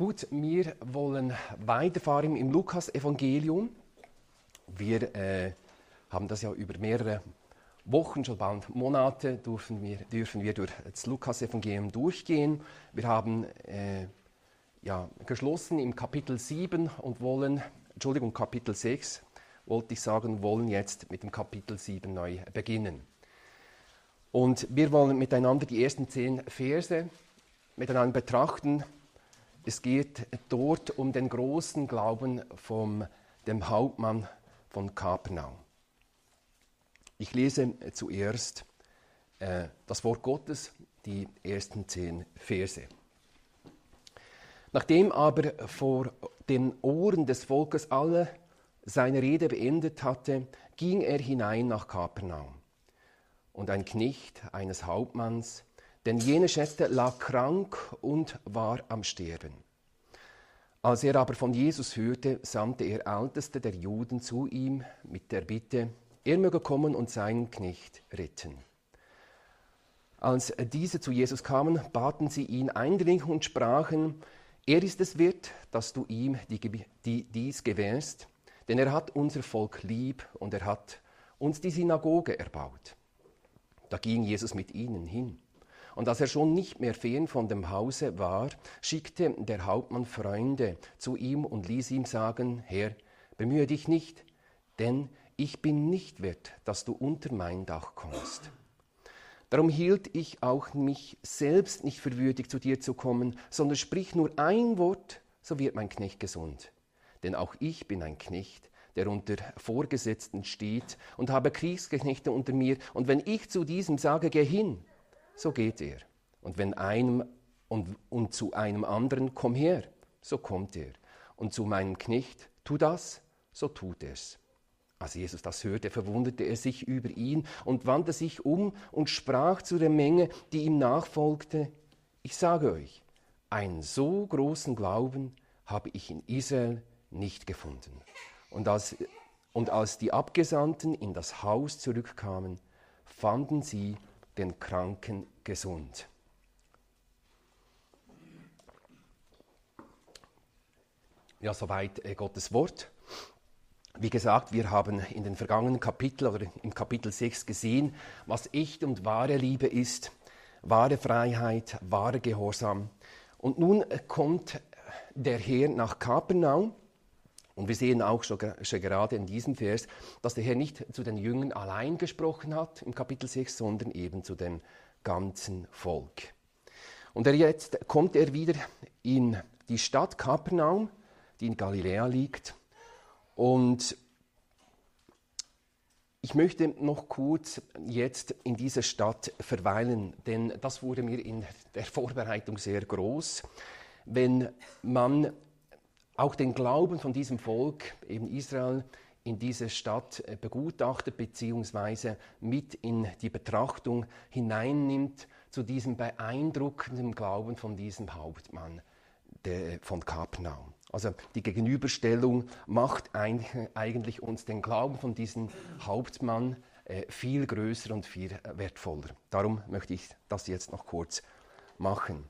Gut, wir wollen weiterfahren im Lukas-Evangelium. Wir äh, haben das ja über mehrere Wochen, schon bald Monate, dürfen wir, dürfen wir durch das Lukas-Evangelium durchgehen. Wir haben äh, ja, geschlossen im Kapitel 7 und wollen, Entschuldigung, Kapitel 6, wollte ich sagen, wollen jetzt mit dem Kapitel 7 neu beginnen. Und wir wollen miteinander die ersten zehn Verse miteinander betrachten. Es geht dort um den großen Glauben von dem Hauptmann von Kapernaum. Ich lese zuerst äh, das Wort Gottes, die ersten zehn Verse. Nachdem aber vor den Ohren des Volkes alle seine Rede beendet hatte, ging er hinein nach Kapernaum. Und ein Knecht eines Hauptmanns, denn jene Schätze lag krank und war am Sterben. Als er aber von Jesus hörte, sandte er Älteste der Juden zu ihm mit der Bitte, er möge kommen und seinen Knecht retten. Als diese zu Jesus kamen, baten sie ihn eindringlich und sprachen, er ist es wert, dass du ihm die, die, dies gewährst, denn er hat unser Volk lieb und er hat uns die Synagoge erbaut. Da ging Jesus mit ihnen hin. Und als er schon nicht mehr fern von dem Hause war, schickte der Hauptmann Freunde zu ihm und ließ ihm sagen, Herr, bemühe dich nicht, denn ich bin nicht wert, dass du unter mein Dach kommst. Darum hielt ich auch mich selbst nicht für würdig, zu dir zu kommen, sondern sprich nur ein Wort, so wird mein Knecht gesund. Denn auch ich bin ein Knecht, der unter Vorgesetzten steht und habe Kriegsknechte unter mir. Und wenn ich zu diesem sage, geh hin, so geht er. Und wenn einem und, und zu einem anderen, komm her, so kommt er. Und zu meinem Knecht, tu das, so tut er's. Als Jesus das hörte, verwunderte er sich über ihn und wandte sich um und sprach zu der Menge, die ihm nachfolgte, ich sage euch, einen so großen Glauben habe ich in Israel nicht gefunden. Und als, und als die Abgesandten in das Haus zurückkamen, fanden sie den Kranken gesund. Ja, soweit äh, Gottes Wort. Wie gesagt, wir haben in den vergangenen Kapiteln oder im Kapitel 6 gesehen, was echt und wahre Liebe ist, wahre Freiheit, wahre Gehorsam. Und nun kommt der Herr nach Kapernaum und wir sehen auch schon, gerade in diesem Vers, dass der Herr nicht zu den Jüngern allein gesprochen hat im Kapitel 6, sondern eben zu dem ganzen Volk. Und jetzt kommt er wieder in die Stadt Kapernaum, die in Galiläa liegt. Und ich möchte noch kurz jetzt in dieser Stadt verweilen, denn das wurde mir in der Vorbereitung sehr groß. Wenn man auch den Glauben von diesem Volk, eben Israel, in diese Stadt äh, begutachtet bzw. mit in die Betrachtung hineinnimmt zu diesem beeindruckenden Glauben von diesem Hauptmann der, von Kapernaum. Also die Gegenüberstellung macht eigentlich uns den Glauben von diesem Hauptmann äh, viel größer und viel wertvoller. Darum möchte ich das jetzt noch kurz machen.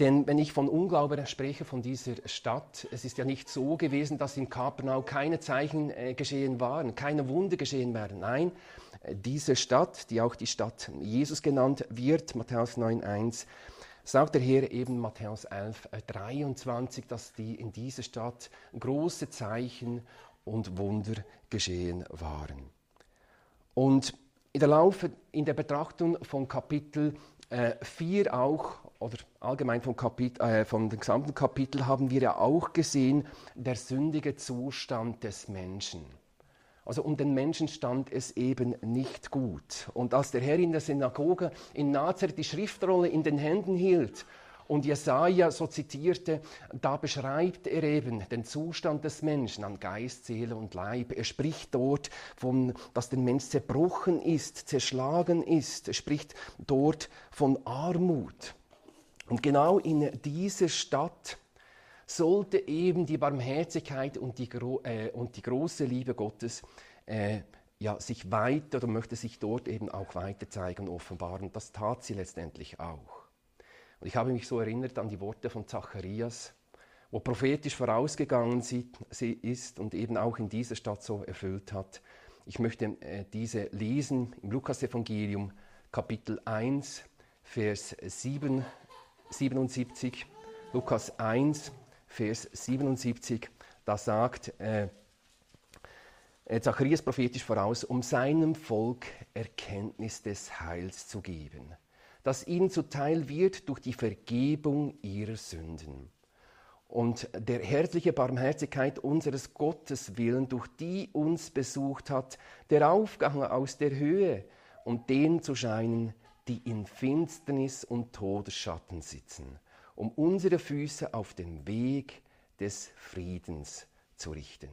Denn wenn ich von Unglaube spreche, von dieser Stadt, es ist ja nicht so gewesen, dass in Kapernau keine Zeichen äh, geschehen waren, keine Wunder geschehen wären. Nein, äh, diese Stadt, die auch die Stadt Jesus genannt wird, Matthäus 9,1, sagt der Herr eben Matthäus 11, 23, äh, dass die in dieser Stadt große Zeichen und Wunder geschehen waren. Und in der Laufe, in der Betrachtung von Kapitel 4 äh, auch, oder allgemein vom, Kapit äh, vom gesamten Kapitel, haben wir ja auch gesehen, der sündige Zustand des Menschen. Also um den Menschen stand es eben nicht gut. Und als der Herr in der Synagoge in Nazareth die Schriftrolle in den Händen hielt und Jesaja so zitierte, da beschreibt er eben den Zustand des Menschen an Geist, Seele und Leib. Er spricht dort von, dass der Mensch zerbrochen ist, zerschlagen ist. Er spricht dort von Armut. Und genau in dieser Stadt sollte eben die Barmherzigkeit und die, äh, und die große Liebe Gottes äh, ja, sich weiter oder möchte sich dort eben auch weiter zeigen, offenbaren. Das tat sie letztendlich auch. Und ich habe mich so erinnert an die Worte von Zacharias, wo prophetisch vorausgegangen sie ist und eben auch in dieser Stadt so erfüllt hat. Ich möchte äh, diese lesen im Lukasevangelium Kapitel 1, Vers 7, 77. Lukas 1, Vers 77, da sagt äh, äh, Zacharias prophetisch voraus, um seinem Volk Erkenntnis des Heils zu geben, das ihnen zuteil wird durch die Vergebung ihrer Sünden und der herzliche Barmherzigkeit unseres Gottes willen, durch die uns besucht hat, der Aufgang aus der Höhe, um denen zu scheinen, die in Finsternis und Todesschatten sitzen, um unsere Füße auf den Weg des Friedens zu richten.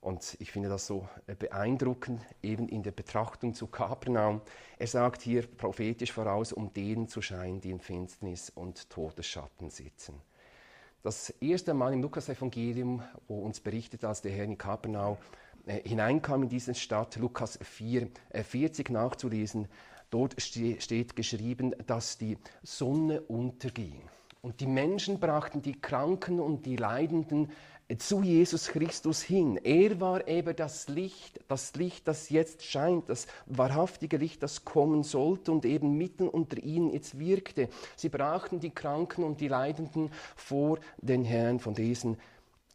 Und ich finde das so äh, beeindruckend, eben in der Betrachtung zu Kapernaum. Er sagt hier prophetisch voraus, um denen zu scheinen, die in Finsternis und Todesschatten sitzen. Das erste Mal im Lukas-Evangelium, wo uns berichtet, als der Herr in Kapernaum äh, hineinkam in diese Stadt, Lukas 4, äh, 40 nachzulesen, dort ste steht geschrieben, dass die Sonne unterging. Und die Menschen brachten die Kranken und die Leidenden zu Jesus Christus hin. Er war eben das Licht, das Licht, das jetzt scheint, das wahrhaftige Licht, das kommen sollte und eben mitten unter ihnen jetzt wirkte. Sie brachten die Kranken und die Leidenden vor den Herrn von diesen,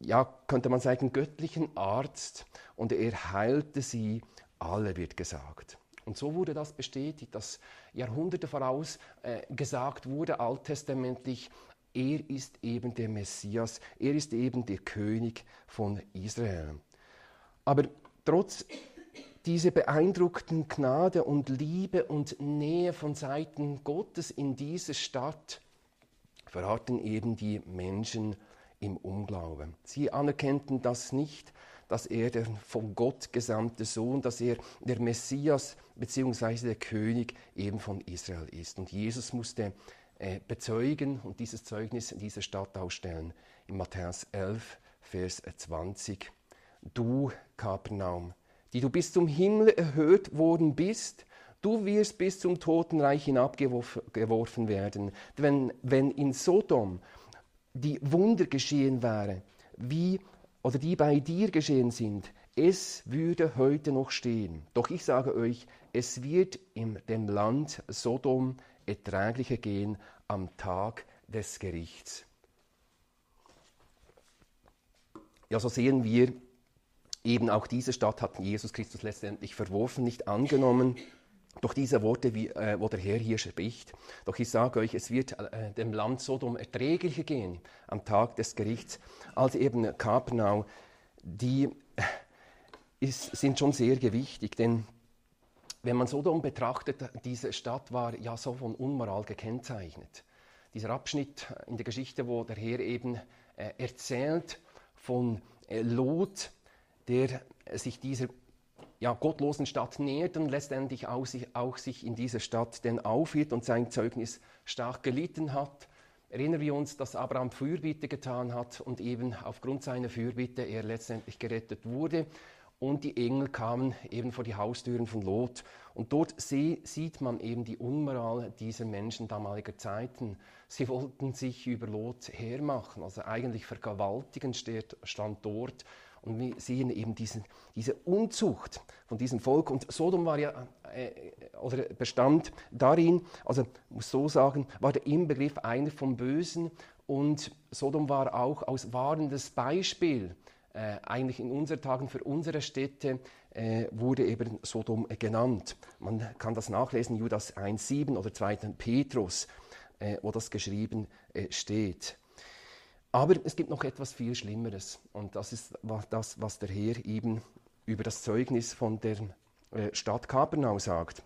ja, könnte man sagen, göttlichen Arzt und er heilte sie alle, wird gesagt. Und so wurde das bestätigt, dass Jahrhunderte voraus äh, gesagt wurde, alttestamentlich, er ist eben der Messias, er ist eben der König von Israel. Aber trotz dieser beeindruckten Gnade und Liebe und Nähe von Seiten Gottes in dieser Stadt verharrten eben die Menschen im Unglauben. Sie anerkannten das nicht, dass er der von Gott gesandte Sohn, dass er der Messias bzw. der König eben von Israel ist. Und Jesus musste äh, bezeugen und dieses Zeugnis in dieser Stadt ausstellen. In Matthäus 11, Vers 20. Du, Kapernaum, die du bis zum Himmel erhöht worden bist, du wirst bis zum Totenreich hinabgeworfen werden. Wenn, wenn in Sodom die Wunder geschehen wären, wie oder die bei dir geschehen sind, es würde heute noch stehen. Doch ich sage euch, es wird in dem Land Sodom erträglicher gehen am Tag des Gerichts. Ja, so sehen wir, eben auch diese Stadt hat Jesus Christus letztendlich verworfen, nicht angenommen. Doch diese Worte, wie, äh, wo der Herr hier spricht, doch ich sage euch, es wird äh, dem Land Sodom erträglicher gehen am Tag des Gerichts, als eben Kapernau, die äh, ist, sind schon sehr gewichtig, denn wenn man Sodom betrachtet, diese Stadt war ja so von Unmoral gekennzeichnet. Dieser Abschnitt in der Geschichte, wo der Herr eben äh, erzählt von äh, Lot, der sich dieser ja, gottlosen Stadt nähert und letztendlich auch sich, auch sich in dieser Stadt denn aufhielt und sein Zeugnis stark gelitten hat. Erinnern wir uns, dass Abraham Fürbitte getan hat und eben aufgrund seiner Fürbitte er letztendlich gerettet wurde und die Engel kamen eben vor die Haustüren von Lot. Und dort sieht man eben die Unmoral dieser Menschen damaliger Zeiten. Sie wollten sich über Lot hermachen, also eigentlich vergewaltigen stand dort. Und wir sehen eben diesen, diese Unzucht von diesem Volk. Und Sodom war ja, äh, oder bestand darin, also muss so sagen, war der Inbegriff einer vom Bösen. Und Sodom war auch als wahrendes Beispiel äh, eigentlich in unseren Tagen für unsere Städte äh, wurde eben Sodom genannt. Man kann das nachlesen, Judas 1,7 oder 2. Petrus, äh, wo das geschrieben äh, steht. Aber es gibt noch etwas viel Schlimmeres und das ist das, was der Herr eben über das Zeugnis von der äh, Stadt Kapernau sagt.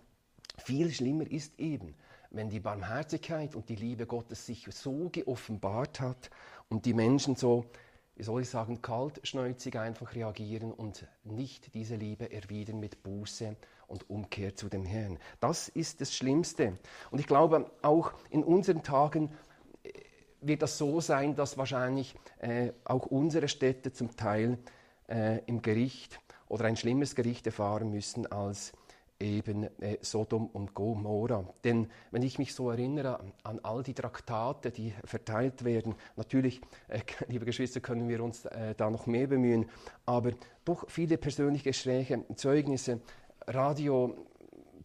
Viel schlimmer ist eben, wenn die Barmherzigkeit und die Liebe Gottes sich so geoffenbart hat und die Menschen so wie soll ich sagen, kaltschnäuzig einfach reagieren und nicht diese Liebe erwidern mit Buße und Umkehr zu dem Herrn. Das ist das Schlimmste. Und ich glaube, auch in unseren Tagen wird das so sein, dass wahrscheinlich äh, auch unsere Städte zum Teil äh, im Gericht oder ein schlimmes Gericht erfahren müssen als eben äh, Sodom und Gomorra. Denn wenn ich mich so erinnere an, all die Traktate, die verteilt werden, natürlich, äh, liebe Geschwister, können wir uns äh, da noch mehr bemühen, aber doch viele persönliche Gespräche, Zeugnisse, Radio,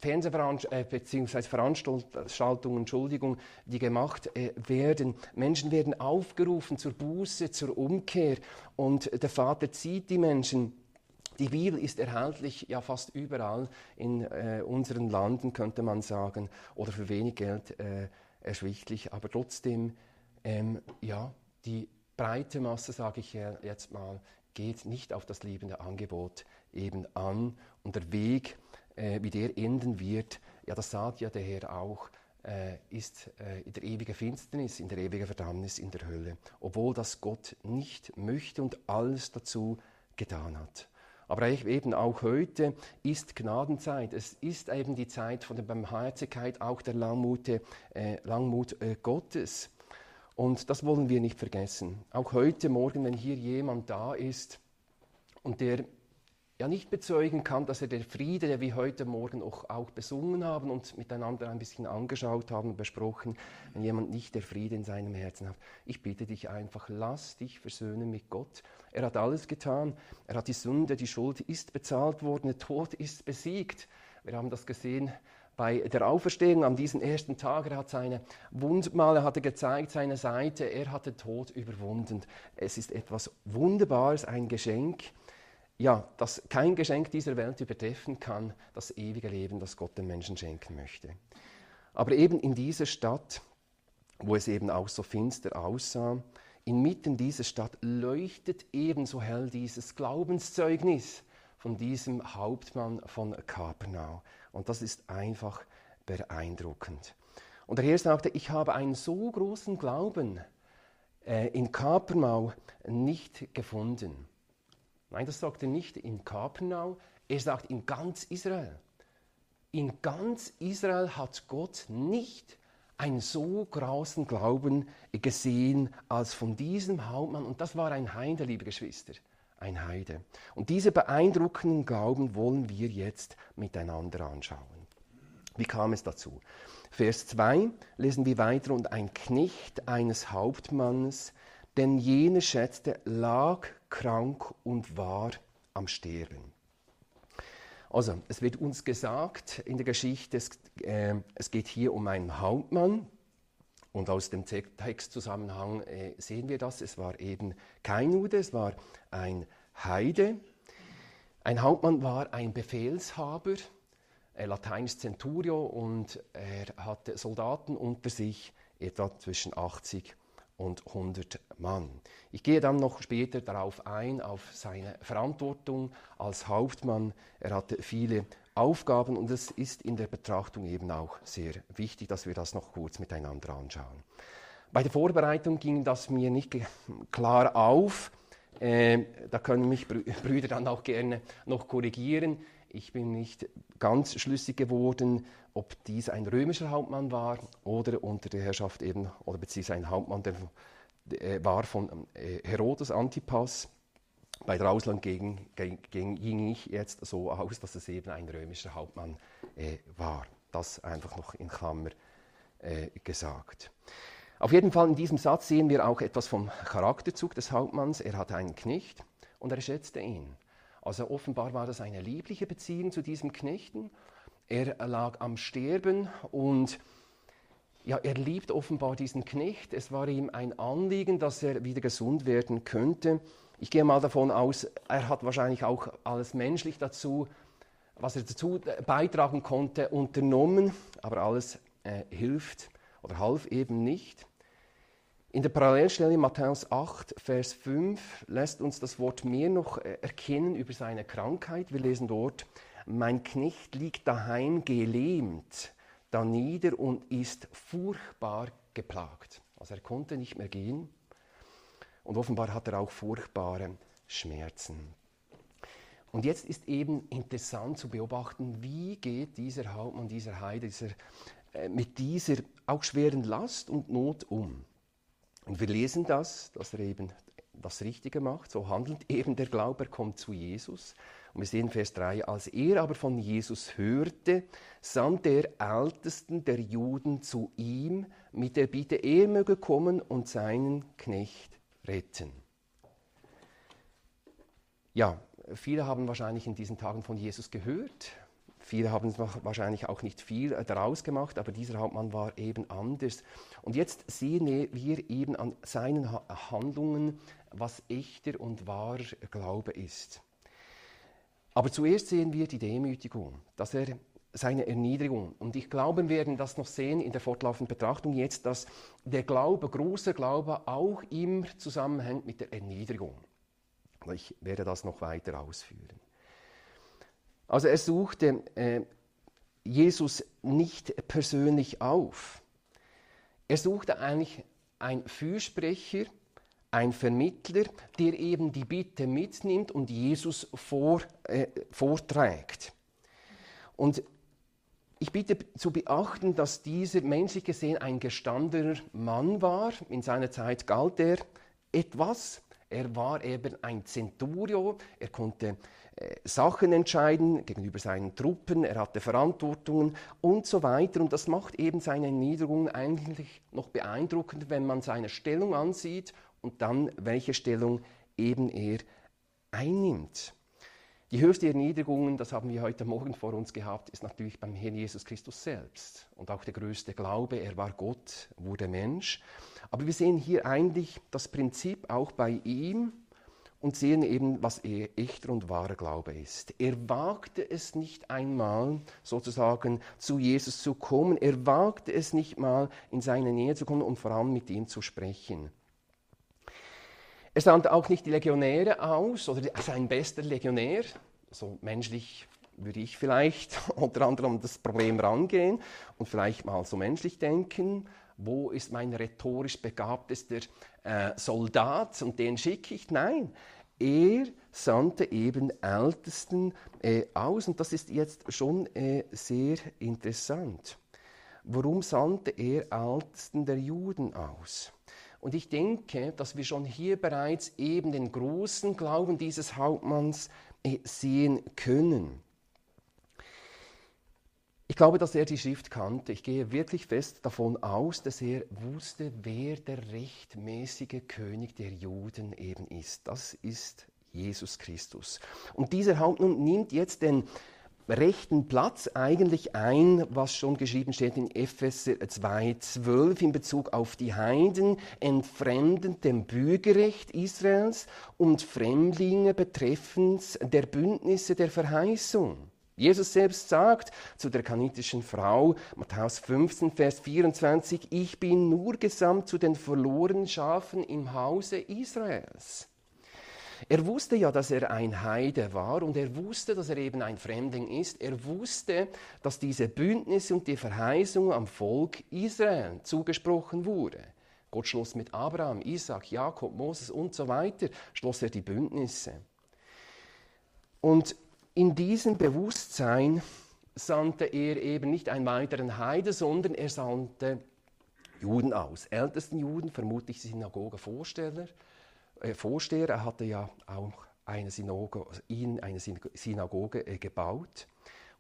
Fernsehveranstaltungen äh, bzw. Veranstaltungen, Entschuldigung, die gemacht äh, werden. Menschen werden aufgerufen zur Buße, zur Umkehr und der Vater zieht die Menschen die Bibel ist erhältlich ja fast überall in äh, unseren Landen, könnte man sagen, oder für wenig Geld äh, erschwinglich, aber trotzdem, ähm, ja, die breite Masse, sage ich jetzt mal, geht nicht auf das liebende Angebot eben an und der Weg, äh, wie der enden wird, ja, das sagt ja der Herr auch, äh, ist äh, in der ewigen Finsternis, in der ewigen Verdammnis, in der Hölle, obwohl das Gott nicht möchte und alles dazu getan hat. Aber eben auch heute ist Gnadenzeit. Es ist eben die Zeit von der Barmherzigkeit, auch der Langmut, äh, Langmut äh, Gottes. Und das wollen wir nicht vergessen. Auch heute Morgen, wenn hier jemand da ist und der ja nicht bezeugen kann, dass er der Friede, der wir heute Morgen auch, auch besungen haben und miteinander ein bisschen angeschaut haben und besprochen, wenn jemand nicht der Friede in seinem Herzen hat, ich bitte dich einfach, lass dich versöhnen mit Gott. Er hat alles getan. Er hat die Sünde, die Schuld ist bezahlt worden, der Tod ist besiegt. Wir haben das gesehen bei der Auferstehung an diesem ersten Tag. Er hat seine Wundmale hatte gezeigt, seine Seite. Er hat den Tod überwunden. Es ist etwas Wunderbares, ein Geschenk ja, dass kein Geschenk dieser Welt übertreffen kann, das ewige Leben, das Gott den Menschen schenken möchte. Aber eben in dieser Stadt, wo es eben auch so finster aussah, inmitten dieser Stadt leuchtet ebenso hell dieses Glaubenszeugnis von diesem Hauptmann von Kapernau. Und das ist einfach beeindruckend. Und der Herr sagte, ich habe einen so großen Glauben äh, in Kapernau nicht gefunden. Nein, das sagt er nicht in Kapernau, er sagt in ganz Israel. In ganz Israel hat Gott nicht einen so großen Glauben gesehen als von diesem Hauptmann. Und das war ein Heide, liebe Geschwister, ein Heide. Und diese beeindruckenden Glauben wollen wir jetzt miteinander anschauen. Wie kam es dazu? Vers 2 lesen wir weiter, und ein Knecht eines Hauptmannes, denn jene schätzte, lag krank und war am Sterben. Also, es wird uns gesagt in der Geschichte, es, äh, es geht hier um einen Hauptmann. Und aus dem Textzusammenhang äh, sehen wir das. Es war eben kein Jude, es war ein Heide. Ein Hauptmann war ein Befehlshaber, äh, lateinisch Centurio, und er hatte Soldaten unter sich, etwa zwischen 80 und 100 Mann. Ich gehe dann noch später darauf ein, auf seine Verantwortung als Hauptmann. Er hatte viele Aufgaben und es ist in der Betrachtung eben auch sehr wichtig, dass wir das noch kurz miteinander anschauen. Bei der Vorbereitung ging das mir nicht klar auf. Äh, da können mich Brüder dann auch gerne noch korrigieren. Ich bin nicht ganz schlüssig geworden, ob dies ein römischer Hauptmann war oder unter der Herrschaft eben, oder beziehungsweise ein Hauptmann, der, der äh, war von äh, Herodes Antipas. Bei der Ausland ging, ich jetzt so aus, dass es eben ein römischer Hauptmann äh, war. Das einfach noch in Klammer äh, gesagt. Auf jeden Fall in diesem Satz sehen wir auch etwas vom Charakterzug des Hauptmanns. Er hatte einen Knecht und er schätzte ihn. Also offenbar war das eine liebliche Beziehung zu diesem Knechten. Er lag am Sterben und ja, er liebt offenbar diesen Knecht. Es war ihm ein Anliegen, dass er wieder gesund werden könnte. Ich gehe mal davon aus, er hat wahrscheinlich auch alles menschlich dazu, was er dazu beitragen konnte, unternommen, aber alles äh, hilft oder half eben nicht. In der Parallelstelle Matthäus 8, Vers 5 lässt uns das Wort mehr noch äh, erkennen über seine Krankheit. Wir lesen dort, mein Knecht liegt daheim gelähmt, da nieder und ist furchtbar geplagt. Also er konnte nicht mehr gehen und offenbar hat er auch furchtbare Schmerzen. Und jetzt ist eben interessant zu beobachten, wie geht dieser Hauptmann, dieser Heide dieser, äh, mit dieser auch schweren Last und Not um. Und wir lesen das, dass er eben das Richtige macht. So handelt eben der Glaube, er kommt zu Jesus. Und wir sehen Vers 3, als er aber von Jesus hörte, sandte er Ältesten der Juden zu ihm mit der Bitte, er möge kommen und seinen Knecht retten. Ja, viele haben wahrscheinlich in diesen Tagen von Jesus gehört. Viele haben wahrscheinlich auch nicht viel daraus gemacht, aber dieser Hauptmann war eben anders. Und jetzt sehen wir eben an seinen Handlungen, was echter und wahrer Glaube ist. Aber zuerst sehen wir die Demütigung, dass er seine Erniedrigung. Und ich glaube, wir werden das noch sehen in der fortlaufenden Betrachtung jetzt, dass der Glaube, großer Glaube, auch immer zusammenhängt mit der Erniedrigung. Ich werde das noch weiter ausführen. Also er suchte äh, Jesus nicht persönlich auf. Er suchte eigentlich einen Fürsprecher, ein Vermittler, der eben die Bitte mitnimmt und Jesus vor, äh, vorträgt. Und ich bitte zu beachten, dass dieser menschlich gesehen ein gestandener Mann war. In seiner Zeit galt er etwas. Er war eben ein Centurio. Er konnte äh, Sachen entscheiden gegenüber seinen Truppen. Er hatte Verantwortungen und so weiter. Und das macht eben seine Niederung eigentlich noch beeindruckender, wenn man seine Stellung ansieht und dann welche Stellung eben er einnimmt. Die höchste Erniedrigung, das haben wir heute Morgen vor uns gehabt, ist natürlich beim Herrn Jesus Christus selbst. Und auch der größte Glaube, er war Gott, wurde Mensch. Aber wir sehen hier eigentlich das Prinzip auch bei ihm und sehen eben, was er echter und wahrer Glaube ist. Er wagte es nicht einmal, sozusagen zu Jesus zu kommen. Er wagte es nicht mal, in seine Nähe zu kommen und vor allem mit ihm zu sprechen. Er sandte auch nicht die Legionäre aus oder sein bester Legionär, so menschlich würde ich vielleicht unter anderem das Problem rangehen und vielleicht mal so menschlich denken, wo ist mein rhetorisch begabtester äh, Soldat und den schicke ich? Nein, er sandte eben Ältesten äh, aus und das ist jetzt schon äh, sehr interessant. Warum sandte er Ältesten der Juden aus? Und ich denke, dass wir schon hier bereits eben den großen Glauben dieses Hauptmanns äh, sehen können. Ich glaube, dass er die Schrift kannte. Ich gehe wirklich fest davon aus, dass er wusste, wer der rechtmäßige König der Juden eben ist. Das ist Jesus Christus. Und dieser Hauptmann nimmt jetzt den rechten Platz eigentlich ein, was schon geschrieben steht in Epheser 2,12 in Bezug auf die Heiden, entfremdend dem Bürgerrecht Israels und Fremdlinge betreffend der Bündnisse der Verheißung. Jesus selbst sagt zu der kanitischen Frau, Matthäus 15, Vers 24, ich bin nur gesandt zu den verlorenen Schafen im Hause Israels. Er wusste ja, dass er ein Heide war und er wusste, dass er eben ein Fremdling ist. Er wusste, dass diese Bündnisse und die Verheißung am Volk Israel zugesprochen wurde. Gott schloss mit Abraham, Isaac, Jakob, Moses und so weiter, schloss er die Bündnisse. Und in diesem Bewusstsein sandte er eben nicht einen weiteren Heide, sondern er sandte Juden aus. Ältesten Juden, vermutlich Synagogevorsteller, äh, Vorsteher. Er hatte ja auch eine Synagoge, ihn eine Synagoge äh, gebaut.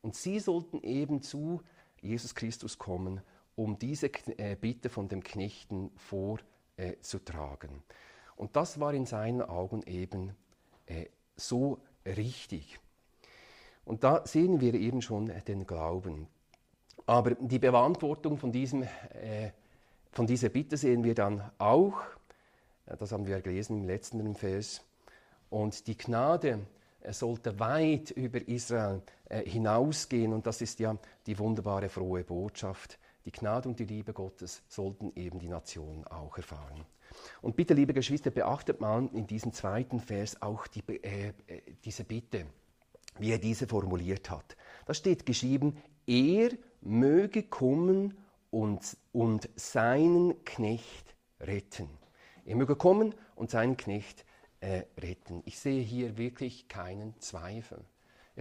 Und sie sollten eben zu Jesus Christus kommen, um diese äh, Bitte von dem Knechten vorzutragen. Und das war in seinen Augen eben so richtig. Und da sehen wir eben schon den Glauben. Aber die Beantwortung von, diesem, von dieser Bitte sehen wir dann auch das haben wir gelesen im letzten Vers. Und die Gnade sollte weit über Israel äh, hinausgehen. Und das ist ja die wunderbare, frohe Botschaft. Die Gnade und die Liebe Gottes sollten eben die Nation auch erfahren. Und bitte, liebe Geschwister, beachtet mal in diesem zweiten Vers auch die, äh, äh, diese Bitte, wie er diese formuliert hat. Da steht geschrieben, er möge kommen und, und seinen Knecht retten. Er möge kommen und seinen Knecht äh, retten. Ich sehe hier wirklich keinen Zweifel.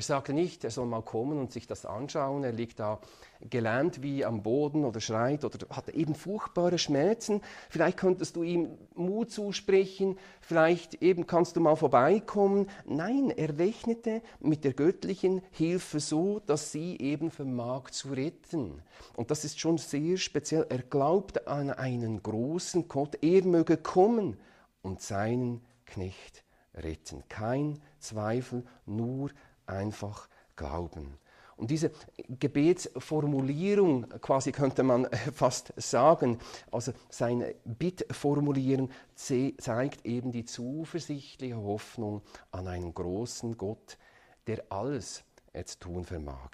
Er sagte nicht, er soll mal kommen und sich das anschauen. Er liegt da gelähmt wie am Boden oder schreit oder hat eben furchtbare Schmerzen. Vielleicht könntest du ihm Mut zusprechen, vielleicht eben kannst du mal vorbeikommen. Nein, er rechnete mit der göttlichen Hilfe so, dass sie eben vermag zu retten. Und das ist schon sehr speziell. Er glaubt an einen großen Gott. Er möge kommen und seinen Knecht retten. Kein Zweifel, nur einfach glauben. Und diese Gebetsformulierung, quasi könnte man fast sagen, also seine Bittformulierung zeigt eben die zuversichtliche Hoffnung an einen großen Gott, der alles zu tun vermag.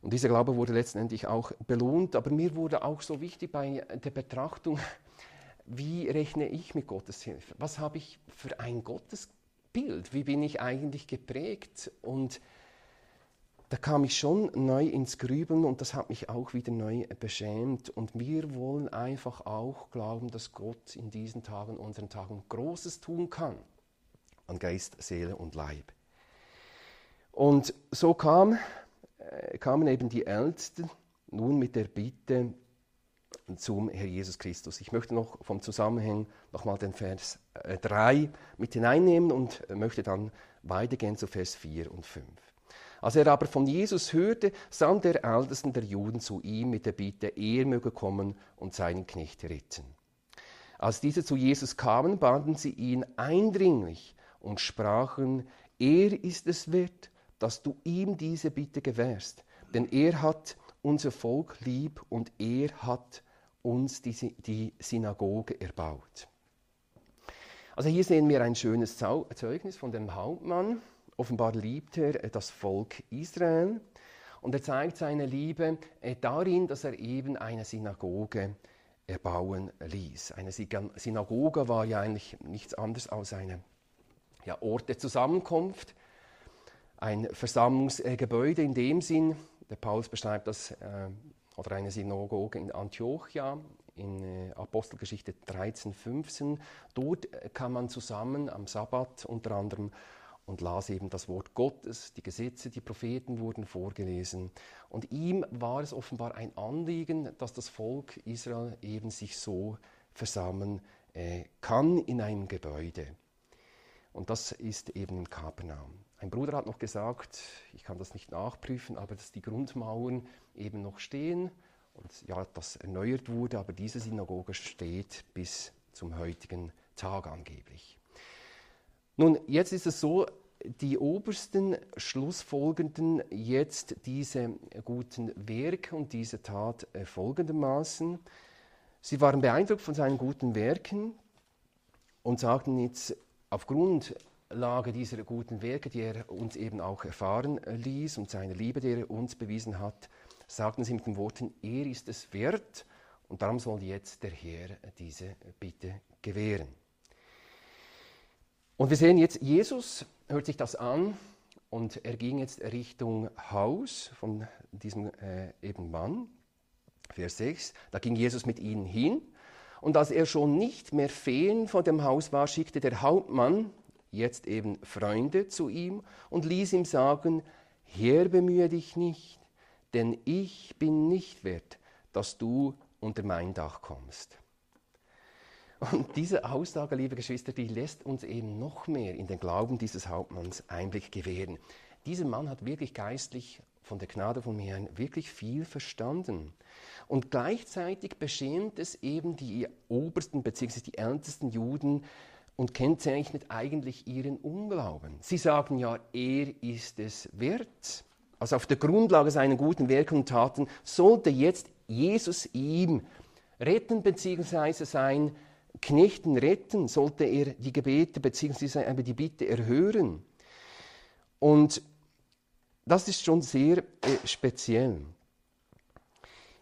Und dieser Glaube wurde letztendlich auch belohnt, aber mir wurde auch so wichtig bei der Betrachtung, wie rechne ich mit Gottes Hilfe? Was habe ich für ein Gottesbild? Bild, wie bin ich eigentlich geprägt? Und da kam ich schon neu ins Grübeln und das hat mich auch wieder neu beschämt. Und wir wollen einfach auch glauben, dass Gott in diesen Tagen, unseren Tagen, Großes tun kann an Geist, Seele und Leib. Und so kam, äh, kamen eben die Ältesten nun mit der Bitte, zum Herr Jesus Christus. Ich möchte noch vom Zusammenhang nochmal den Vers 3 äh, mit hineinnehmen und möchte dann weitergehen zu Vers 4 und 5. Als er aber von Jesus hörte, sandte der Ältesten der Juden zu ihm mit der Bitte, er möge kommen und seinen Knecht retten. Als diese zu Jesus kamen, baten sie ihn eindringlich und sprachen, er ist es wert, dass du ihm diese Bitte gewährst, denn er hat unser Volk lieb und er hat uns die, die Synagoge erbaut. Also hier sehen wir ein schönes Zeugnis von dem Hauptmann. Offenbar liebt er äh, das Volk Israel und er zeigt seine Liebe äh, darin, dass er eben eine Synagoge erbauen ließ. Eine Synagoge war ja eigentlich nichts anderes als ein ja, Ort der Zusammenkunft, ein Versammlungsgebäude in dem Sinn, der Paulus beschreibt das äh, oder eine Synagoge in Antiochia in äh, Apostelgeschichte 13, 15. Dort äh, kam man zusammen am Sabbat unter anderem und las eben das Wort Gottes, die Gesetze, die Propheten wurden vorgelesen. Und ihm war es offenbar ein Anliegen, dass das Volk Israel eben sich so versammeln äh, kann in einem Gebäude. Und das ist eben in Kapernaum. Ein Bruder hat noch gesagt, ich kann das nicht nachprüfen, aber dass die Grundmauern eben noch stehen und ja, das erneuert wurde, aber diese Synagoge steht bis zum heutigen Tag angeblich. Nun, jetzt ist es so, die obersten Schlussfolgenden jetzt diese guten Werke und diese Tat folgendermaßen. Sie waren beeindruckt von seinen guten Werken und sagten jetzt, aufgrund Lage dieser guten Werke, die er uns eben auch erfahren ließ und seine Liebe, die er uns bewiesen hat, sagten sie mit den Worten, er ist es wert und darum soll jetzt der Herr diese Bitte gewähren. Und wir sehen jetzt, Jesus hört sich das an und er ging jetzt Richtung Haus von diesem äh, eben Mann. Vers 6, da ging Jesus mit ihnen hin und als er schon nicht mehr fehlen vor dem Haus war, schickte der Hauptmann, jetzt eben Freunde zu ihm und ließ ihm sagen, Herr, bemühe dich nicht, denn ich bin nicht wert, dass du unter mein Dach kommst. Und diese Aussage, liebe Geschwister, die lässt uns eben noch mehr in den Glauben dieses Hauptmanns Einblick gewähren. Dieser Mann hat wirklich geistlich von der Gnade von mir wirklich viel verstanden. Und gleichzeitig beschämt es eben die obersten bzw. die ältesten Juden, und kennzeichnet eigentlich ihren Unglauben. Sie sagen ja, er ist es wert. Also auf der Grundlage seiner guten Werke und Taten sollte jetzt Jesus ihm retten bzw. sein Knechten retten, sollte er die Gebete bzw. die Bitte erhören. Und das ist schon sehr äh, speziell.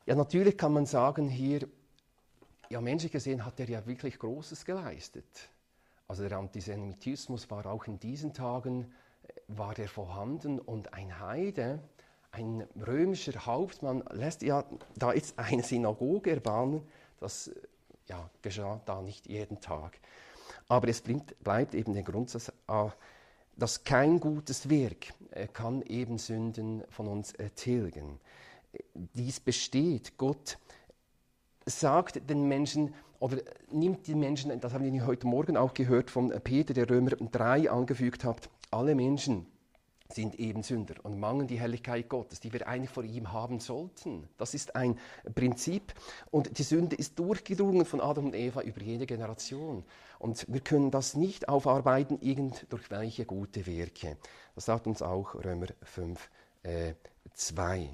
Ja, natürlich kann man sagen hier, ja, menschlich gesehen hat er ja wirklich Großes geleistet. Also der Antisemitismus war auch in diesen Tagen äh, war er vorhanden und ein Heide, ein römischer Hauptmann lässt ja da jetzt eine Synagoge erbauen. Das äh, ja, geschah da nicht jeden Tag. Aber es bleibt, bleibt eben der Grundsatz, äh, dass kein gutes Werk äh, kann eben Sünden von uns tilgen. Dies besteht. Gott sagt den Menschen oder nimmt die Menschen, das haben wir heute Morgen auch gehört von Peter, der Römer 3 angefügt hat, alle Menschen sind eben Sünder und mangeln die Herrlichkeit Gottes, die wir eigentlich vor ihm haben sollten. Das ist ein Prinzip und die Sünde ist durchgedrungen von Adam und Eva über jede Generation. Und wir können das nicht aufarbeiten, irgend durch welche gute Werke. Das sagt uns auch Römer 5, äh, 2.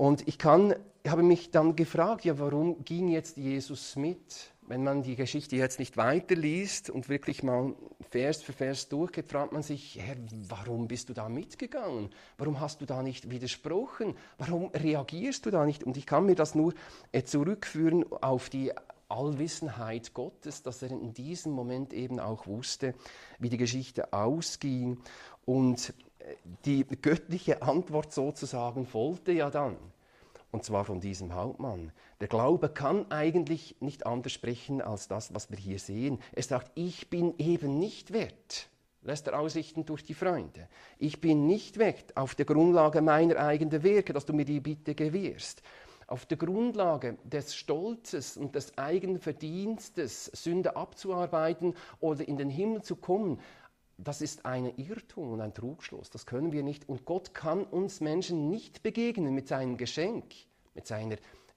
Und ich kann, habe mich dann gefragt, ja, warum ging jetzt Jesus mit? Wenn man die Geschichte jetzt nicht weiterliest und wirklich mal Vers für Vers durchgeht, fragt man sich, Herr, warum bist du da mitgegangen? Warum hast du da nicht widersprochen? Warum reagierst du da nicht? Und ich kann mir das nur äh, zurückführen auf die Allwissenheit Gottes, dass er in diesem Moment eben auch wusste, wie die Geschichte ausging. Und die göttliche Antwort sozusagen folgte ja dann und zwar von diesem Hauptmann. Der Glaube kann eigentlich nicht anders sprechen als das, was wir hier sehen. Er sagt, ich bin eben nicht wert, lässt er ausrichten durch die Freunde. Ich bin nicht wert auf der Grundlage meiner eigenen Werke, dass du mir die Bitte gewährst. Auf der Grundlage des Stolzes und des eigenen Verdienstes Sünde abzuarbeiten oder in den Himmel zu kommen, das ist ein Irrtum und ein Trugschluss. Das können wir nicht. Und Gott kann uns Menschen nicht begegnen mit seinem Geschenk, mit seiner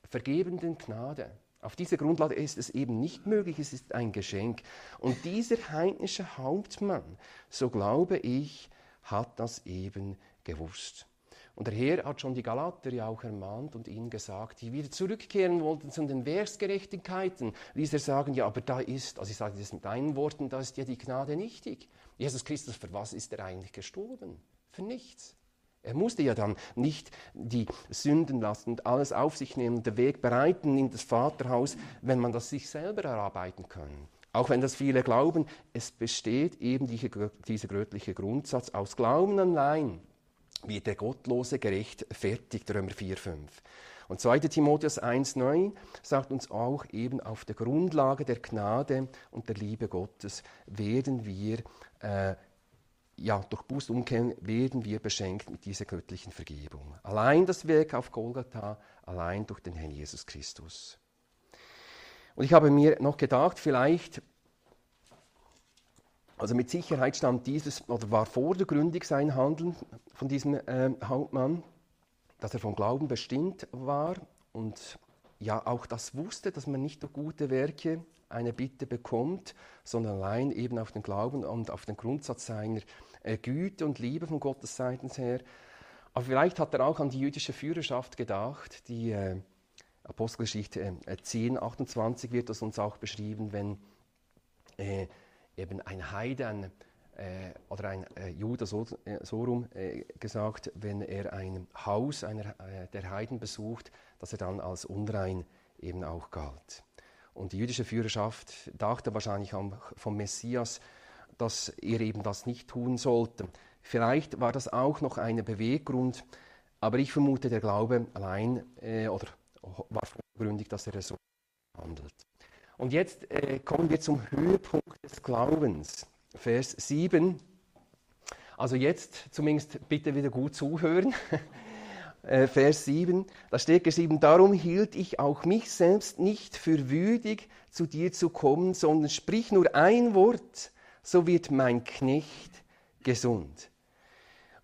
vergebenden Gnade. Auf dieser Grundlage ist es eben nicht möglich, es ist ein Geschenk. Und dieser heidnische Hauptmann, so glaube ich, hat das eben gewusst. Und der Herr hat schon die Galater ja auch ermahnt und ihnen gesagt, die wieder zurückkehren wollten zu den Werksgerechtigkeiten, ließ er sagen, ja, aber da ist, also ich sage das mit deinen Worten, da ist ja die Gnade nichtig. Jesus Christus, für was ist er eigentlich gestorben? Für nichts. Er musste ja dann nicht die Sünden lassen und alles auf sich nehmen und den Weg bereiten in das Vaterhaus, wenn man das sich selber erarbeiten kann. Auch wenn das viele glauben, es besteht eben dieser göttliche Grundsatz aus Glauben allein wird der Gottlose gerechtfertigt, Römer 4, 5. Und 2. Timotheus 1,9 sagt uns auch eben auf der Grundlage der Gnade und der Liebe Gottes werden wir, äh, ja, durch Buß umkehren, werden wir beschenkt mit dieser göttlichen Vergebung. Allein das Werk auf Golgatha, allein durch den Herrn Jesus Christus. Und ich habe mir noch gedacht, vielleicht also mit Sicherheit stand dieses oder war vordergründig sein Handeln von diesem äh, Hauptmann, dass er vom Glauben bestimmt war und ja auch das wusste, dass man nicht durch gute Werke eine Bitte bekommt, sondern allein eben auf den Glauben und auf den Grundsatz seiner äh, Güte und Liebe von Gottes Seiten her. Aber vielleicht hat er auch an die jüdische Führerschaft gedacht, die äh, Apostelgeschichte äh, 10, 28 wird das uns auch beschrieben, wenn äh, eben ein Heide, ein, äh, oder ein äh, Jude, so, äh, so rum äh, gesagt, wenn er ein Haus einer, äh, der Heiden besucht, dass er dann als unrein eben auch galt. Und die jüdische Führerschaft dachte wahrscheinlich am, vom Messias, dass er eben das nicht tun sollte. Vielleicht war das auch noch ein Beweggrund, aber ich vermute, der Glaube allein äh, oder war vorgründig, dass er so handelt. Und jetzt äh, kommen wir zum Höhepunkt des Glaubens. Vers 7. Also jetzt zumindest bitte wieder gut zuhören. Äh, Vers 7, da steht geschrieben, darum hielt ich auch mich selbst nicht für würdig, zu dir zu kommen, sondern sprich nur ein Wort, so wird mein Knecht gesund.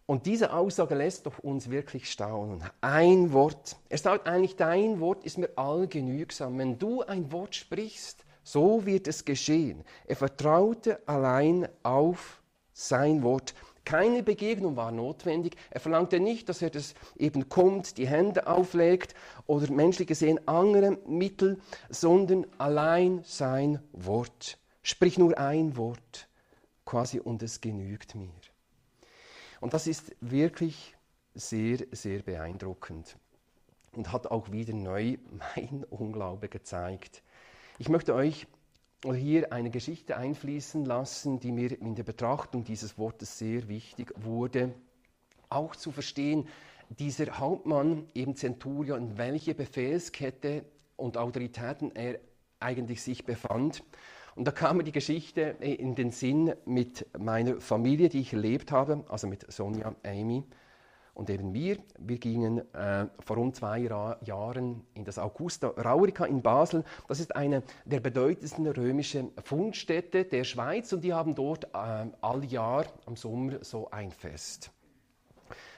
Und diese Aussage lässt doch uns wirklich staunen. Ein Wort. Er sagt eigentlich, dein Wort ist mir allgenügsam. Wenn du ein Wort sprichst, so wird es geschehen. Er vertraute allein auf sein Wort. Keine Begegnung war notwendig. Er verlangte nicht, dass er das eben kommt, die Hände auflegt oder menschlich gesehen andere Mittel, sondern allein sein Wort. Sprich nur ein Wort, quasi und es genügt mir. Und das ist wirklich sehr, sehr beeindruckend und hat auch wieder neu mein Unglaube gezeigt. Ich möchte euch hier eine Geschichte einfließen lassen, die mir in der Betrachtung dieses Wortes sehr wichtig wurde, auch zu verstehen, dieser Hauptmann, eben Centurion, welche Befehlskette und Autoritäten er eigentlich sich befand. Und da kam mir die Geschichte in den Sinn mit meiner Familie, die ich erlebt habe, also mit Sonja, Amy und eben mir. Wir gingen äh, vor rund zwei Ra Jahren in das Augusta Raurica in Basel. Das ist eine der bedeutendsten römischen Fundstätte der Schweiz und die haben dort äh, all Jahr am Sommer so ein Fest.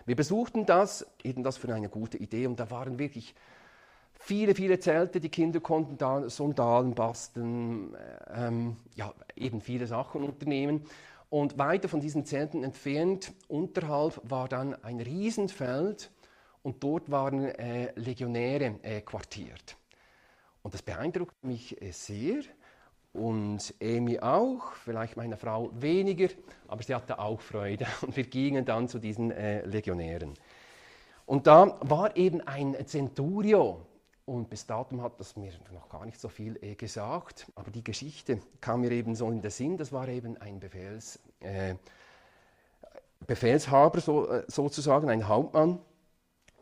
Wir besuchten das, eben das für eine gute Idee und da waren wirklich viele, viele Zelte. Die Kinder konnten da Sandalen basteln, äh, ähm, ja, eben viele Sachen unternehmen. Und weiter von diesen Zelten entfernt, unterhalb, war dann ein Riesenfeld und dort waren äh, Legionäre äh, quartiert. Und das beeindruckte mich äh, sehr und Amy auch, vielleicht meine Frau weniger, aber sie hatte auch Freude und wir gingen dann zu diesen äh, Legionären. Und da war eben ein Centurio, und bis datum hat das mir noch gar nicht so viel äh, gesagt, aber die Geschichte kam mir eben so in den Sinn, das war eben ein Befehls, äh, Befehlshaber so, äh, sozusagen, ein Hauptmann.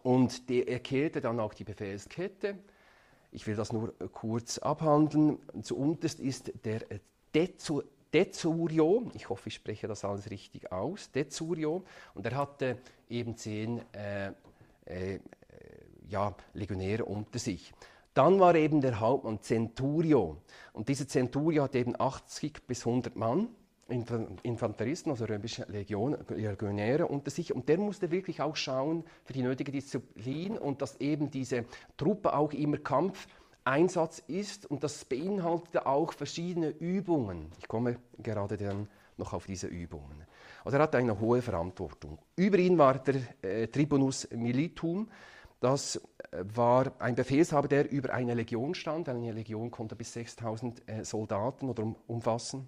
Und der erklärte dann auch die Befehlskette. Ich will das nur äh, kurz abhandeln. Zuunterst ist der äh, Dezu, Dezurio, ich hoffe, ich spreche das alles richtig aus, Dezurio, und er hatte eben zehn äh, äh, ja, Legionäre unter sich. Dann war eben der Hauptmann Centurio. Und dieser Centurio hat eben 80 bis 100 Mann, Infanteristen, also römische Legion, Legionäre unter sich. Und der musste wirklich auch schauen für die nötige Disziplin und dass eben diese Truppe auch immer Kampfeinsatz ist. Und das beinhaltete auch verschiedene Übungen. Ich komme gerade dann noch auf diese Übungen. Also er hatte eine hohe Verantwortung. Über ihn war der äh, Tribunus Militum, das äh, war ein Befehlshaber, der über eine Legion stand. Eine Legion konnte bis 6000 äh, Soldaten oder umfassen.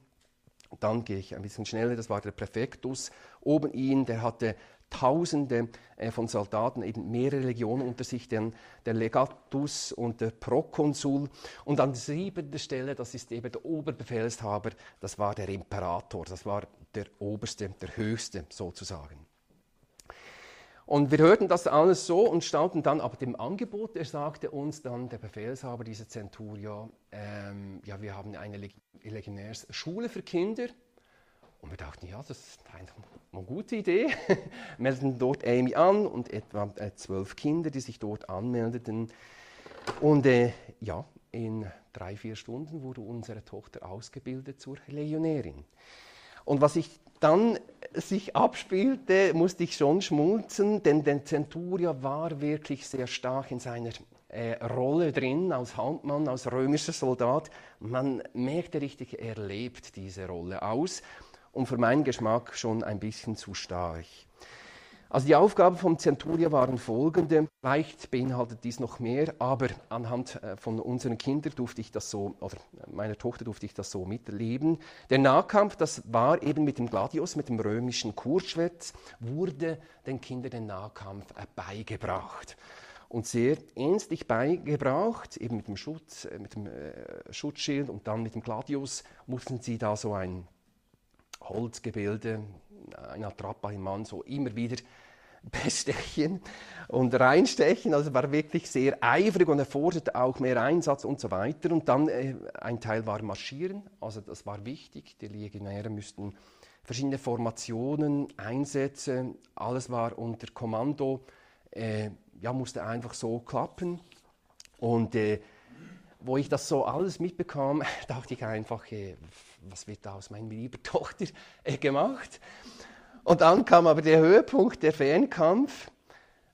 Dann gehe ich ein bisschen schneller, das war der Präfektus. Oben ihn, der hatte Tausende äh, von Soldaten, eben mehrere Legionen unter sich, den, der Legatus und der Prokonsul. Und an siebenter Stelle, das ist eben der Oberbefehlshaber, das war der Imperator, das war der Oberste, der Höchste sozusagen. Und wir hörten das alles so und staunten dann ab dem Angebot. Er sagte uns dann, der Befehlshaber dieser Centurio, ähm, ja, wir haben eine Legionärsschule für Kinder. Und wir dachten, ja, das ist eine, gute Idee. Meldeten dort Amy an und etwa äh, zwölf Kinder, die sich dort anmeldeten. Und äh, ja, in drei, vier Stunden wurde unsere Tochter ausgebildet zur Legionärin. Und was ich dann sich abspielte, musste ich schon schmunzeln, denn der Centuria war wirklich sehr stark in seiner äh, Rolle drin, als Hauptmann, als römischer Soldat. Man merkte richtig, er lebt diese Rolle aus und für meinen Geschmack schon ein bisschen zu stark. Also die Aufgaben vom Centuria waren folgende. Vielleicht beinhaltet dies noch mehr, aber anhand äh, von unseren Kindern durfte ich das so, oder meiner Tochter durfte ich das so miterleben. Der Nahkampf, das war eben mit dem Gladius, mit dem römischen Kurzschwert, wurde den Kindern der Nahkampf äh, beigebracht und sehr ernstlich beigebracht, eben mit dem Schutz, äh, mit dem äh, Schutzschild und dann mit dem Gladius mussten sie da so ein Holzgebilde, ein Attrappa im Mann, so immer wieder bestechen und reinstechen. Also war wirklich sehr eifrig und erforderte auch mehr Einsatz und so weiter. Und dann äh, ein Teil war Marschieren, also das war wichtig. Die Legionäre müssten verschiedene Formationen, Einsätze, alles war unter Kommando, äh, ja, musste einfach so klappen. Und äh, wo ich das so alles mitbekam, dachte ich einfach, äh, was wird da aus meiner lieben Tochter äh, gemacht? Und dann kam aber der Höhepunkt, der Fernkampf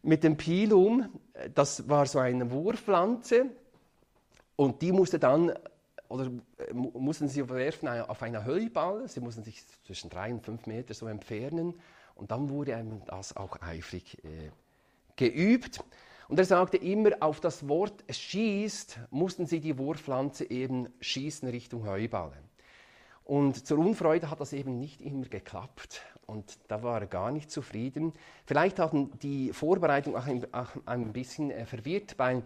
mit dem Pilum. Das war so eine Wurfpflanze und die musste dann oder äh, mussten sie werfen auf einer Heuball. Sie mussten sich zwischen drei und fünf Meter so entfernen und dann wurde einem das auch eifrig äh, geübt. Und er sagte immer, auf das Wort schießt, mussten sie die Wurfpflanze eben schießen Richtung Heuballen. Und zur Unfreude hat das eben nicht immer geklappt. Und da war er gar nicht zufrieden. Vielleicht hatten die Vorbereitungen auch ein, auch ein bisschen äh, verwirrt. Bei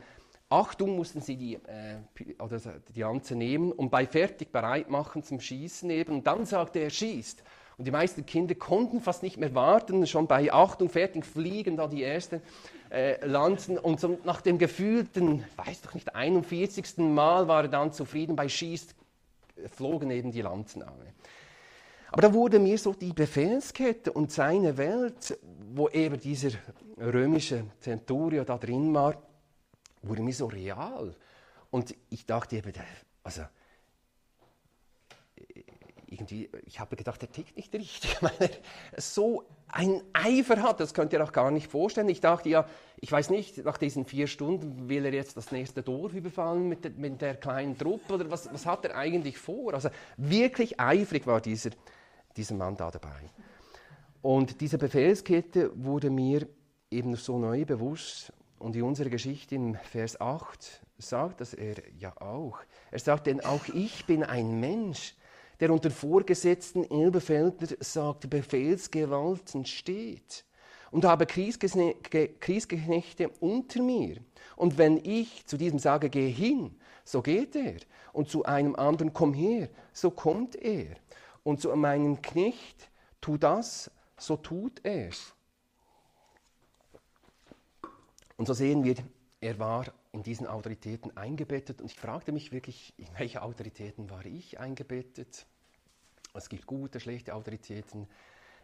Achtung mussten sie die, äh, oder die Lanze nehmen und bei fertig bereit machen zum Schießen eben. Und dann sagte er, schießt. Und die meisten Kinder konnten fast nicht mehr warten. Schon bei Achtung fertig fliegen da die ersten äh, Lanzen. Und so nach dem gefühlten, weiß doch nicht, 41. Mal war er dann zufrieden. Bei Schießt flogen eben die Lanzen alle. Aber da wurde mir so die Befehlskette und seine Welt, wo eben dieser römische Centurio da drin war, wurde mir so real. Und ich dachte eben, also irgendwie, ich habe gedacht, der tickt nicht richtig, weil er so einen Eifer hat, das könnt ihr auch gar nicht vorstellen. Ich dachte ja, ich weiß nicht, nach diesen vier Stunden will er jetzt das nächste Dorf überfallen mit der, mit der kleinen Truppe oder was, was hat er eigentlich vor? Also wirklich eifrig war dieser, dieser Mann da dabei. Und diese Befehlskette wurde mir eben so neu bewusst und in unserer Geschichte im Vers 8 sagt das er ja auch. Er sagt, denn auch ich bin ein Mensch, der unter Vorgesetzten Elbefelder sagt, Befehlsgewalten steht und habe Kriegsknechte unter mir. Und wenn ich zu diesem sage, geh hin, so geht er. Und zu einem anderen, komm her, so kommt er. Und zu meinem Knecht, tu das, so tut er. Und so sehen wir, er war in diesen Autoritäten eingebettet und ich fragte mich wirklich, in welche Autoritäten war ich eingebettet? Es gibt gute, schlechte Autoritäten.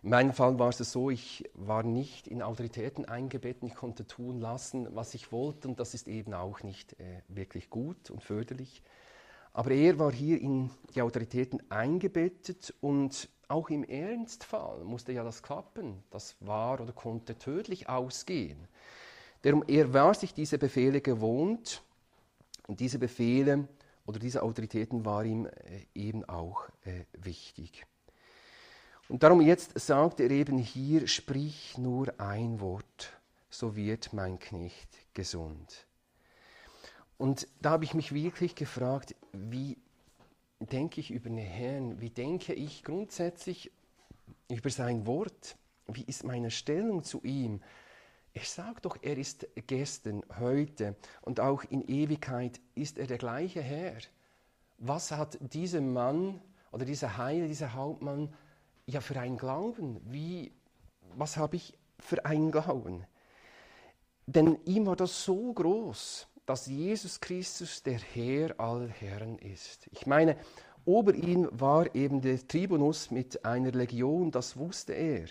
In meinem Fall war es so, ich war nicht in Autoritäten eingebettet, ich konnte tun lassen, was ich wollte und das ist eben auch nicht äh, wirklich gut und förderlich. Aber er war hier in die Autoritäten eingebettet und auch im Ernstfall musste ja das klappen. Das war oder konnte tödlich ausgehen. Darum, er war sich diese Befehle gewohnt und diese Befehle oder diese Autoritäten war ihm äh, eben auch äh, wichtig. Und darum jetzt sagt er eben hier, sprich nur ein Wort, so wird mein Knecht gesund. Und da habe ich mich wirklich gefragt, wie denke ich über den Herrn, wie denke ich grundsätzlich über sein Wort, wie ist meine Stellung zu ihm, er sagt doch, er ist gestern, heute und auch in Ewigkeit ist er der gleiche Herr. Was hat dieser Mann oder dieser Heiler, dieser Hauptmann ja für einen Glauben? Wie, was habe ich für einen Glauben? Denn ihm war das so groß, dass Jesus Christus der Herr aller Herren ist. Ich meine, ober ihm war eben der Tribunus mit einer Legion, das wusste er.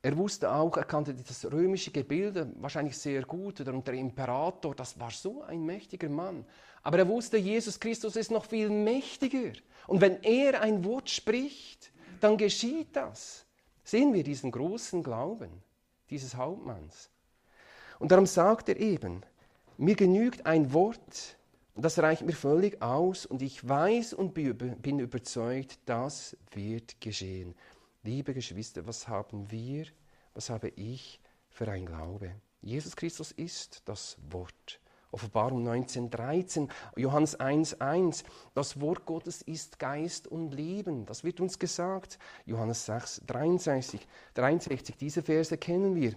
Er wusste auch, er kannte das römische Gebilde wahrscheinlich sehr gut, und der Imperator, das war so ein mächtiger Mann. Aber er wusste, Jesus Christus ist noch viel mächtiger. Und wenn er ein Wort spricht, dann geschieht das. Sehen wir diesen großen Glauben dieses Hauptmanns. Und darum sagt er eben, mir genügt ein Wort und das reicht mir völlig aus und ich weiß und bin überzeugt, das wird geschehen. Liebe Geschwister, was haben wir, was habe ich für ein Glaube? Jesus Christus ist das Wort. Offenbarung 19.13, Johannes 1.1, das Wort Gottes ist Geist und Leben. Das wird uns gesagt. Johannes 6, 63, 63 diese Verse kennen wir.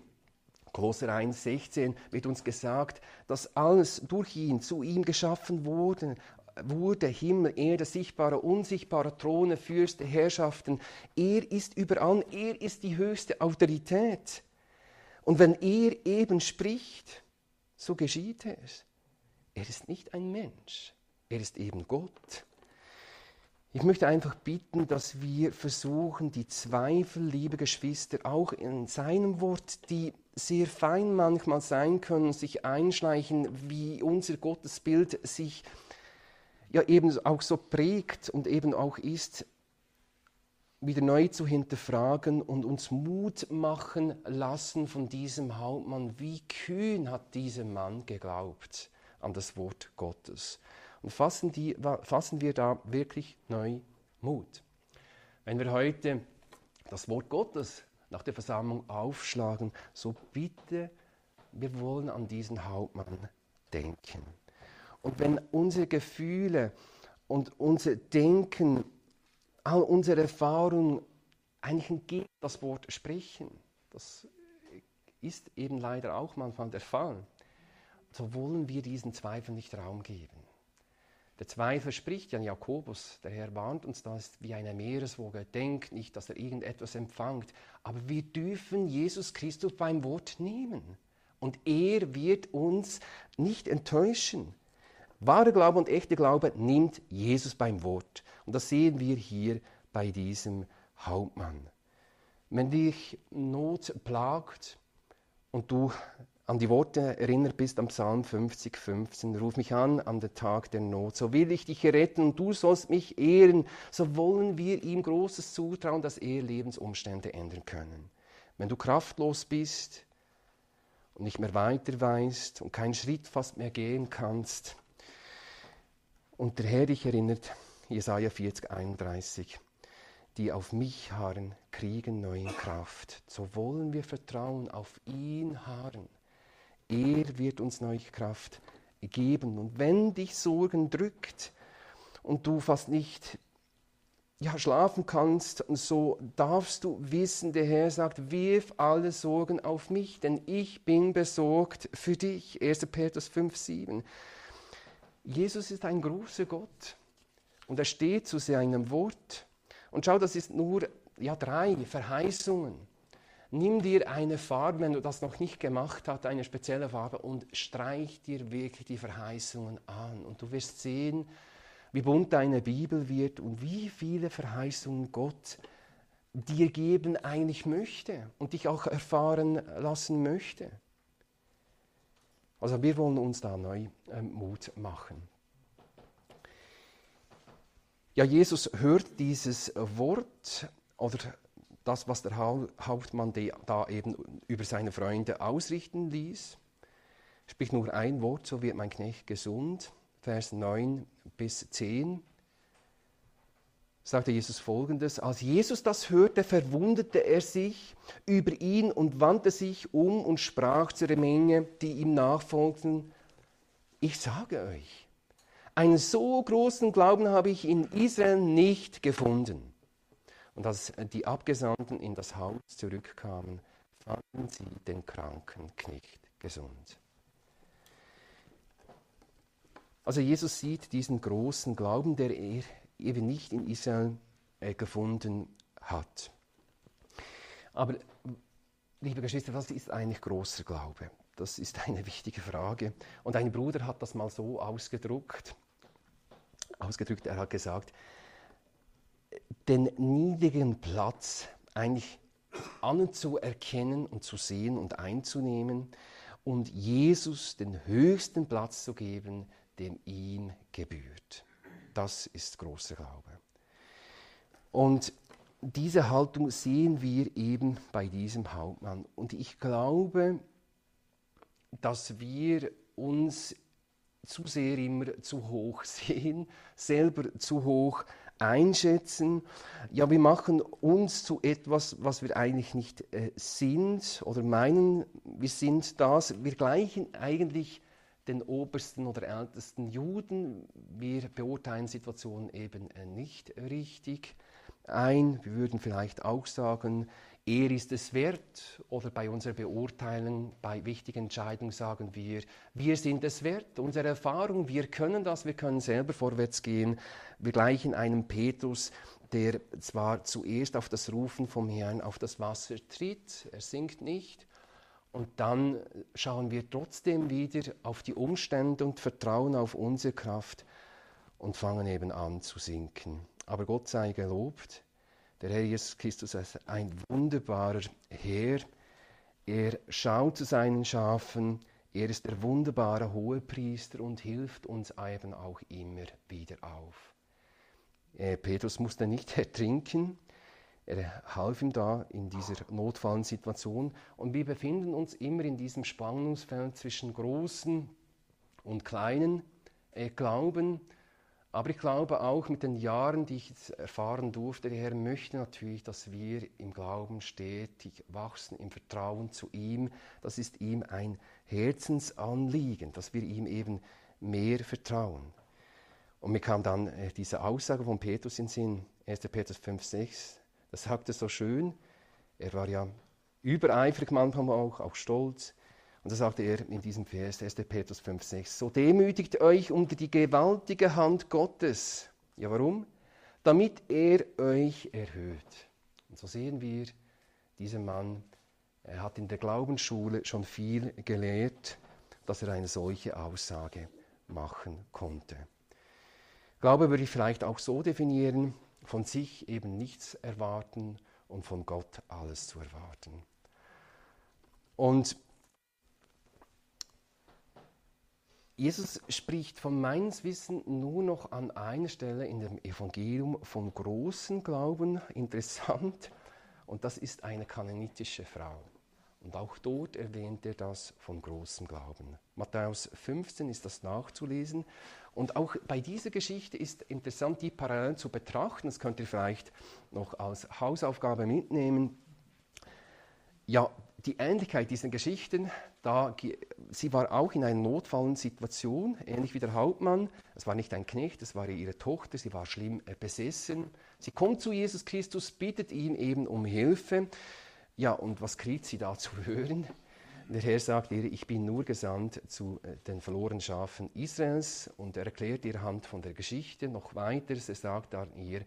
Kolosser 1,16 wird uns gesagt, dass alles durch ihn, zu ihm geschaffen wurde, wurde Himmel, Erde, sichtbare, unsichtbare Throne, Fürste, Herrschaften. Er ist überall, er ist die höchste Autorität. Und wenn er eben spricht, so geschieht es. Er ist nicht ein Mensch, er ist eben Gott. Ich möchte einfach bitten, dass wir versuchen, die Zweifel, liebe Geschwister, auch in seinem Wort, die sehr fein manchmal sein können, sich einschleichen, wie unser Gottesbild sich ja eben auch so prägt und eben auch ist, wieder neu zu hinterfragen und uns Mut machen lassen von diesem Hauptmann. Wie kühn hat dieser Mann geglaubt an das Wort Gottes? Und fassen, die, fassen wir da wirklich neu Mut. Wenn wir heute das Wort Gottes nach der Versammlung aufschlagen, so bitte, wir wollen an diesen Hauptmann denken. Und wenn unsere Gefühle und unser Denken, all unsere Erfahrungen eigentlich gegen das Wort sprechen, das ist eben leider auch manchmal der Fall, so wollen wir diesen Zweifeln nicht Raum geben. Der Zweifel spricht ja Jakobus, der Herr warnt uns, das ist wie eine Meereswoge, denkt nicht, dass er irgendetwas empfängt, aber wir dürfen Jesus Christus beim Wort nehmen und er wird uns nicht enttäuschen. Wahre Glaube und echte Glaube nimmt Jesus beim Wort. Und das sehen wir hier bei diesem Hauptmann. Wenn dich Not plagt und du an die Worte erinnert bist am Psalm 50, 15, ruf mich an an den Tag der Not, so will ich dich retten und du sollst mich ehren, so wollen wir ihm Großes zutrauen, dass er Lebensumstände ändern können. Wenn du kraftlos bist und nicht mehr weiter weißt und keinen Schritt fast mehr gehen kannst, und der Herr dich erinnert, Jesaja 40, 31, die auf mich harren, kriegen neue Kraft. So wollen wir vertrauen, auf ihn harren. Er wird uns neue Kraft geben. Und wenn dich Sorgen drückt und du fast nicht ja, schlafen kannst, so darfst du wissen, der Herr sagt, wirf alle Sorgen auf mich, denn ich bin besorgt für dich. 1. Petrus 5, 7. Jesus ist ein großer Gott und er steht zu seinem Wort. Und schau, das ist nur ja, drei Verheißungen. Nimm dir eine Farbe, wenn du das noch nicht gemacht hast, eine spezielle Farbe und streich dir wirklich die Verheißungen an. Und du wirst sehen, wie bunt deine Bibel wird und wie viele Verheißungen Gott dir geben eigentlich möchte und dich auch erfahren lassen möchte. Also wir wollen uns da neu äh, Mut machen. Ja, Jesus hört dieses Wort oder das, was der Hauptmann da eben über seine Freunde ausrichten ließ. Spricht nur ein Wort, so wird mein Knecht gesund. Vers 9 bis 10 sagte Jesus folgendes, als Jesus das hörte, verwundete er sich über ihn und wandte sich um und sprach zur Menge, die ihm nachfolgten, ich sage euch, einen so großen Glauben habe ich in Israel nicht gefunden. Und als die Abgesandten in das Haus zurückkamen, fanden sie den kranken Knecht gesund. Also Jesus sieht diesen großen Glauben, der er eben nicht in Israel äh, gefunden hat. Aber, liebe Geschwister, was ist eigentlich großer Glaube? Das ist eine wichtige Frage. Und ein Bruder hat das mal so ausgedrückt. Ausgedrückt, er hat gesagt, den niedrigen Platz eigentlich anzuerkennen und zu sehen und einzunehmen und Jesus den höchsten Platz zu geben, dem ihm gebührt. Das ist großer Glaube. Und diese Haltung sehen wir eben bei diesem Hauptmann. Und ich glaube, dass wir uns zu sehr immer zu hoch sehen, selber zu hoch einschätzen. Ja, wir machen uns zu etwas, was wir eigentlich nicht äh, sind oder meinen, wir sind das. Wir gleichen eigentlich den obersten oder ältesten Juden. Wir beurteilen Situationen eben äh, nicht richtig ein. Wir würden vielleicht auch sagen, er ist es wert oder bei unserer Beurteilung, bei wichtigen Entscheidungen sagen wir, wir sind es wert, unsere Erfahrung, wir können das, wir können selber vorwärts gehen. Wir gleichen einem Petrus, der zwar zuerst auf das Rufen vom Herrn auf das Wasser tritt, er sinkt nicht, und dann schauen wir trotzdem wieder auf die Umstände und vertrauen auf unsere Kraft und fangen eben an zu sinken. Aber Gott sei gelobt, der Herr Jesus Christus ist ein wunderbarer Herr. Er schaut zu seinen Schafen, er ist der wunderbare Hohepriester und hilft uns eben auch immer wieder auf. Äh, Petrus musste nicht ertrinken, er half ihm da in dieser notfallen Situation. Und wir befinden uns immer in diesem Spannungsfeld zwischen großen und kleinen äh, Glauben. Aber ich glaube auch mit den Jahren, die ich erfahren durfte, der Herr möchte natürlich, dass wir im Glauben stetig wachsen, im Vertrauen zu ihm. Das ist ihm ein Herzensanliegen, dass wir ihm eben mehr vertrauen. Und mir kam dann äh, diese Aussage von Petrus in den Sinn, 1. Petrus 5, 6. Das sagt er so schön. Er war ja übereifrig manchmal auch, auch stolz. Und da sagte er in diesem Vers, 1. Petrus 5, 6, so demütigt euch unter die gewaltige Hand Gottes. Ja, warum? Damit er euch erhöht. Und so sehen wir, dieser Mann, er hat in der Glaubensschule schon viel gelehrt, dass er eine solche Aussage machen konnte. Glaube würde ich vielleicht auch so definieren, von sich eben nichts erwarten und von Gott alles zu erwarten. Und Jesus spricht von meines Wissens nur noch an einer Stelle in dem Evangelium vom großen Glauben. Interessant. Und das ist eine kanonitische Frau. Und auch dort erwähnt er das vom großen Glauben. Matthäus 15 ist das nachzulesen. Und auch bei dieser Geschichte ist interessant, die Parallelen zu betrachten. Das könnt ihr vielleicht noch als Hausaufgabe mitnehmen. Ja, die Ähnlichkeit dieser Geschichten, da, sie war auch in einer notfallen Situation, ähnlich wie der Hauptmann. Es war nicht ein Knecht, es war ihre Tochter, sie war schlimm äh, besessen. Sie kommt zu Jesus Christus, bittet ihn eben um Hilfe. Ja, und was kriegt sie da zu hören? Der Herr sagt ihr, ich bin nur gesandt zu äh, den verlorenen Schafen Israels und er erklärt ihr Hand von der Geschichte noch weiter. Er sagt dann ihr,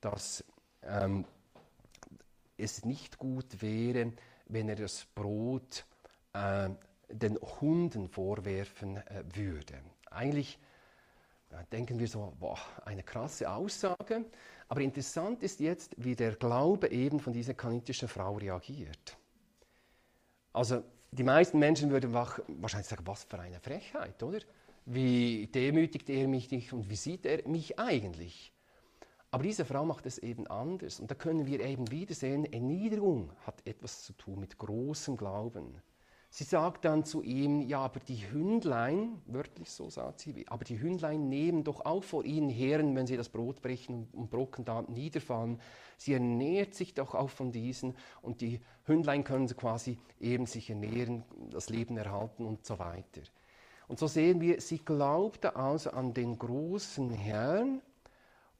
dass ähm, es nicht gut wäre, wenn er das Brot äh, den Hunden vorwerfen äh, würde. Eigentlich äh, denken wir so, boah, eine krasse Aussage. Aber interessant ist jetzt, wie der Glaube eben von dieser kanitischen Frau reagiert. Also die meisten Menschen würden wahrscheinlich sagen, was für eine Frechheit, oder? Wie demütigt er mich nicht und wie sieht er mich eigentlich? Aber diese Frau macht es eben anders. Und da können wir eben wieder sehen, Erniedrigung hat etwas zu tun mit großem Glauben. Sie sagt dann zu ihm, ja, aber die Hündlein, wörtlich so sagt sie, aber die Hündlein nehmen doch auch vor ihnen Herren, wenn sie das Brot brechen und Brocken da niederfallen. Sie ernährt sich doch auch von diesen und die Hündlein können quasi eben sich ernähren, das Leben erhalten und so weiter. Und so sehen wir, sie glaubte also an den großen Herrn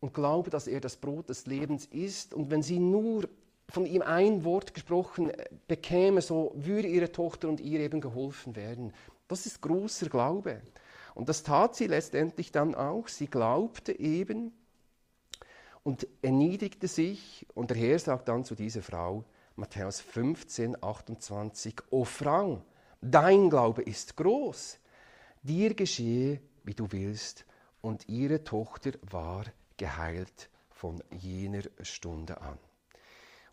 und glaubte, dass er das Brot des Lebens ist. Und wenn sie nur von ihm ein Wort gesprochen äh, bekäme, so würde ihre Tochter und ihr eben geholfen werden. Das ist großer Glaube. Und das tat sie letztendlich dann auch. Sie glaubte eben und erniedrigte sich. Und der Herr sagt dann zu dieser Frau, Matthäus 15, 28, O Frau, dein Glaube ist groß. Dir geschehe, wie du willst. Und ihre Tochter war geheilt von jener Stunde an.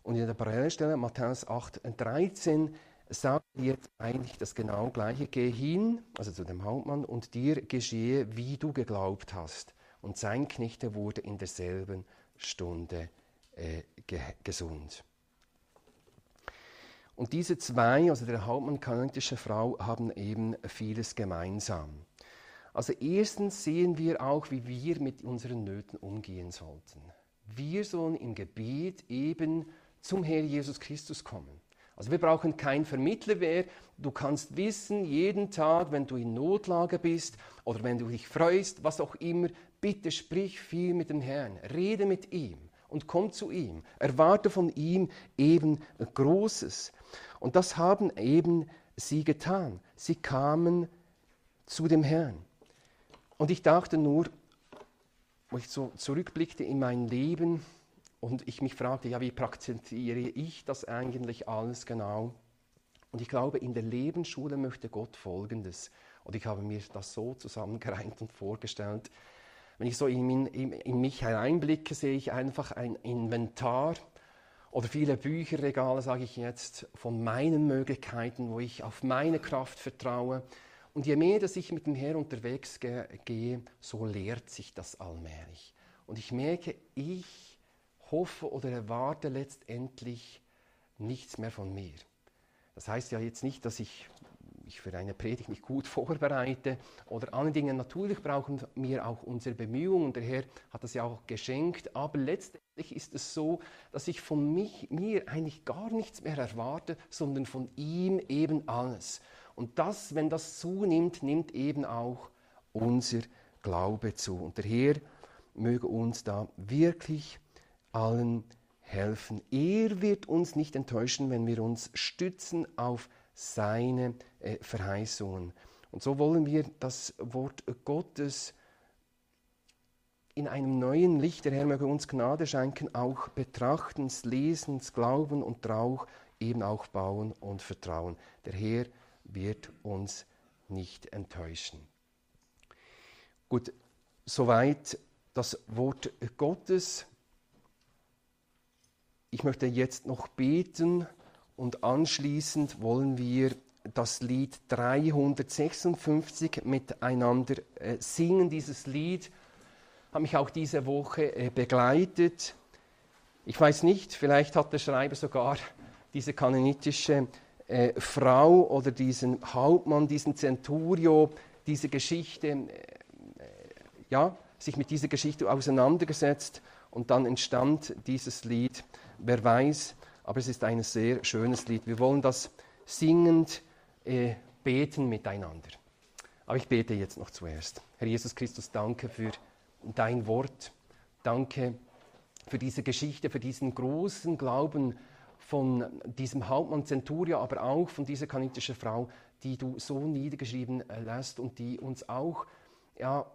Und in der Parallelstelle, Matthäus 8, 13, sagt jetzt eigentlich das genau gleiche. Geh hin, also zu dem Hauptmann, und dir geschehe, wie du geglaubt hast. Und sein Knechte wurde in derselben Stunde äh, ge gesund. Und diese zwei, also der Hauptmann und kanadische Frau, haben eben vieles gemeinsam. Also erstens sehen wir auch, wie wir mit unseren Nöten umgehen sollten. Wir sollen im Gebet eben zum Herr Jesus Christus kommen. Also wir brauchen keinen Vermittler mehr. Du kannst wissen, jeden Tag, wenn du in Notlage bist oder wenn du dich freust, was auch immer, bitte sprich viel mit dem Herrn, rede mit ihm und komm zu ihm. Erwarte von ihm eben Großes. Und das haben eben sie getan. Sie kamen zu dem Herrn. Und ich dachte nur, wo ich so zurückblickte in mein Leben, und ich mich fragte, ja, wie praktiziere ich das eigentlich alles genau? Und ich glaube, in der Lebensschule möchte Gott Folgendes. Und ich habe mir das so zusammengereimt und vorgestellt. Wenn ich so in, in, in mich hereinblicke, sehe ich einfach ein Inventar oder viele Bücherregale, sage ich jetzt, von meinen Möglichkeiten, wo ich auf meine Kraft vertraue. Und je mehr, dass ich mit dem Herrn unterwegs gehe, so lehrt sich das allmählich. Und ich merke, ich hoffe oder erwarte letztendlich nichts mehr von mir. Das heißt ja jetzt nicht, dass ich mich für eine Predigt nicht gut vorbereite oder andere Dinge. Natürlich brauchen wir auch unsere Bemühungen. Der Herr hat das ja auch geschenkt. Aber letztendlich ist es so, dass ich von mich, mir eigentlich gar nichts mehr erwarte, sondern von ihm eben alles. Und das, wenn das zunimmt, nimmt eben auch unser Glaube zu. Und der Herr möge uns da wirklich allen helfen. Er wird uns nicht enttäuschen, wenn wir uns stützen auf seine äh, Verheißungen. Und so wollen wir das Wort Gottes in einem neuen Licht, der Herr möge uns Gnade schenken, auch betrachtens, lesens, glauben und Trauch eben auch bauen und vertrauen. Der Herr wird uns nicht enttäuschen. Gut, soweit das Wort Gottes. Ich möchte jetzt noch beten und anschließend wollen wir das Lied 356 miteinander äh, singen. Dieses Lied hat mich auch diese Woche äh, begleitet. Ich weiß nicht, vielleicht hat der Schreiber sogar diese kanonitische äh, Frau oder diesen Hauptmann, diesen Centurio, diese Geschichte, äh, ja, sich mit dieser Geschichte auseinandergesetzt und dann entstand dieses Lied. Wer weiß, aber es ist ein sehr schönes Lied. Wir wollen das singend äh, beten miteinander. Aber ich bete jetzt noch zuerst. Herr Jesus Christus, danke für dein Wort. Danke für diese Geschichte, für diesen großen Glauben von diesem Hauptmann Centuria, aber auch von dieser kanitischen Frau, die du so niedergeschrieben äh, lässt und die uns auch ja,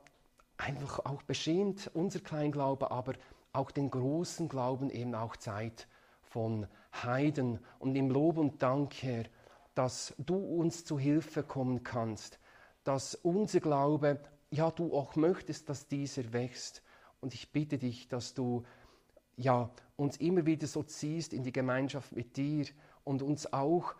einfach auch beschämt, unser Kleinglaube, aber auch den großen Glauben eben auch Zeit von Heiden. Und im Lob und Dank, Herr, dass du uns zu Hilfe kommen kannst, dass unser Glaube, ja, du auch möchtest, dass dieser wächst. Und ich bitte dich, dass du ja, uns immer wieder so ziehst in die Gemeinschaft mit dir und uns auch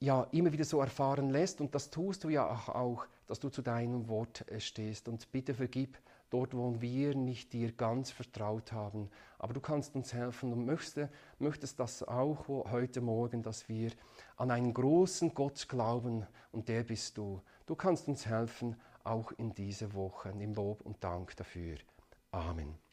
ja, immer wieder so erfahren lässt. Und das tust du ja auch, dass du zu deinem Wort äh, stehst. Und bitte vergib dort, wo wir nicht dir ganz vertraut haben. Aber du kannst uns helfen und möchtest, möchtest das auch heute Morgen, dass wir an einen großen Gott glauben und der bist du. Du kannst uns helfen, auch in dieser Woche, im Lob und Dank dafür. Amen.